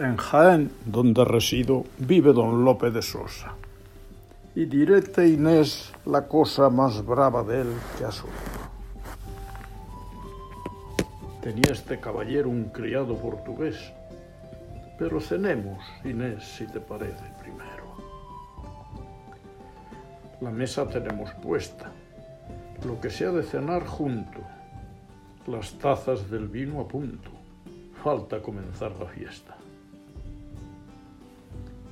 En Jaén, donde resido, vive don Lope de Sosa. Y diréte, Inés, la cosa más brava de él que has oído. Tenía este caballero un criado portugués, pero cenemos, Inés, si te parece primero. La mesa tenemos puesta, lo que se ha de cenar junto, las tazas del vino a punto, falta comenzar la fiesta.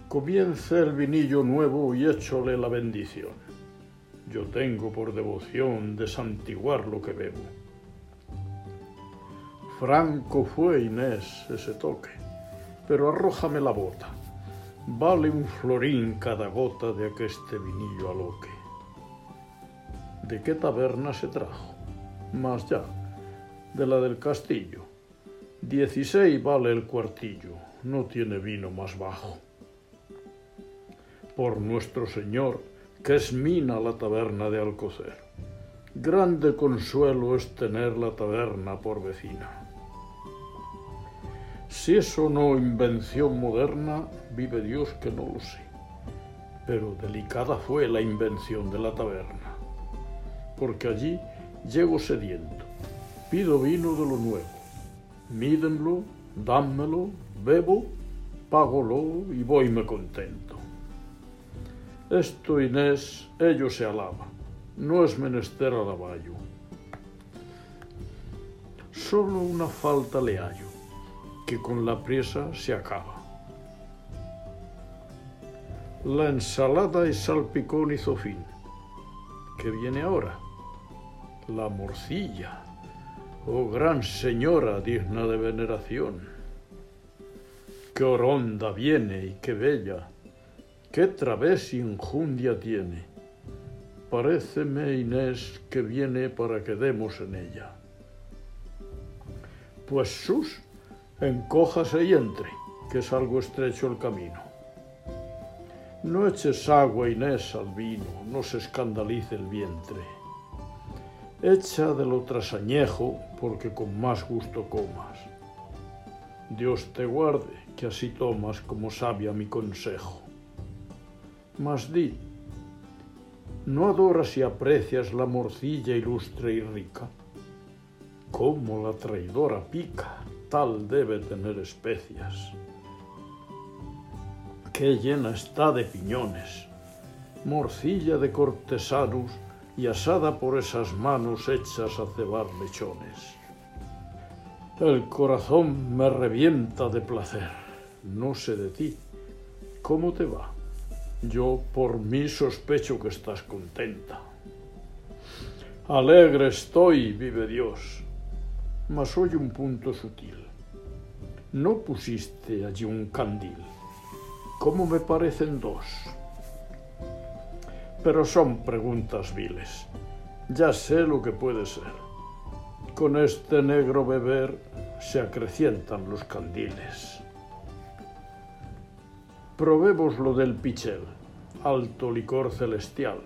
Comience el vinillo nuevo y échole la bendición. Yo tengo por devoción de santiguar lo que bebo. Franco fue, Inés, ese toque, pero arrójame la bota. Vale un florín cada gota de aqueste vinillo aloque. ¿De qué taberna se trajo? Más ya, de la del castillo. Dieciséis vale el cuartillo, no tiene vino más bajo por nuestro Señor, que es mina la taberna de Alcocer. Grande consuelo es tener la taberna por vecina. Si eso no invención moderna, vive Dios que no lo sé. Pero delicada fue la invención de la taberna, porque allí llego sediento, pido vino de lo nuevo, mídenlo, dámelo, bebo, págolo y voyme contento. Esto, Inés, ello se alaba. No es menester alaballo. Solo una falta le hallo, que con la presa se acaba. La ensalada y salpicón hizo fin. ¿Qué viene ahora? La morcilla. Oh gran señora digna de veneración. Qué oronda viene y qué bella qué través injundia tiene. Paréceme, Inés, que viene para que demos en ella. Pues sus, encójase y entre, que es algo estrecho el camino. No eches agua, Inés, al vino, no se escandalice el vientre. Echa de lo trasañejo, porque con más gusto comas. Dios te guarde, que así tomas como sabia mi consejo. Mas di, ¿no adoras y aprecias la morcilla ilustre y rica? Como la traidora pica, tal debe tener especias. Qué llena está de piñones, morcilla de cortesanos y asada por esas manos hechas a cebar lechones. El corazón me revienta de placer, no sé de ti, ¿cómo te va? Yo por mí sospecho que estás contenta. Alegre estoy, vive Dios, mas oye un punto sutil. No pusiste allí un candil, como me parecen dos. Pero son preguntas viles. Ya sé lo que puede ser. Con este negro beber se acrecientan los candiles. Probemos lo del pichel, alto licor celestial.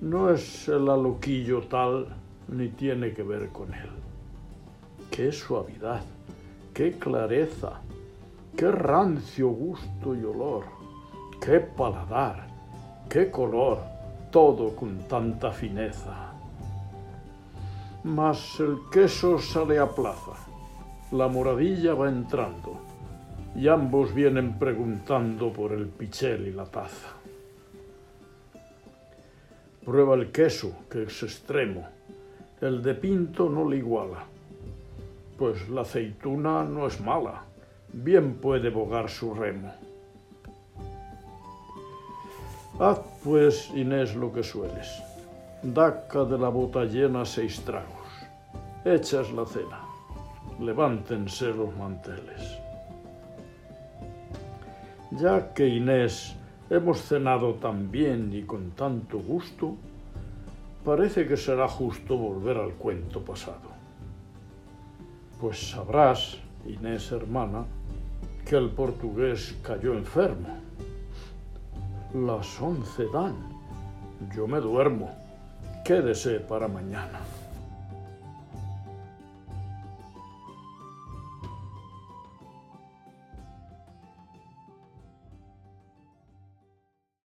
No es el aloquillo tal, ni tiene que ver con él. Qué suavidad, qué clareza, qué rancio gusto y olor, qué paladar, qué color, todo con tanta fineza. Mas el queso sale a plaza, la moradilla va entrando y ambos vienen preguntando por el pichel y la taza. Prueba el queso, que es extremo. El de pinto no le iguala. Pues la aceituna no es mala. Bien puede bogar su remo. Haz pues, Inés, lo que sueles. Daca de la bota llena seis tragos. Echas la cena. Levántense los manteles. Ya que Inés hemos cenado tan bien y con tanto gusto, parece que será justo volver al cuento pasado. Pues sabrás, Inés hermana, que el portugués cayó enfermo. Las once dan. Yo me duermo. Quédese para mañana.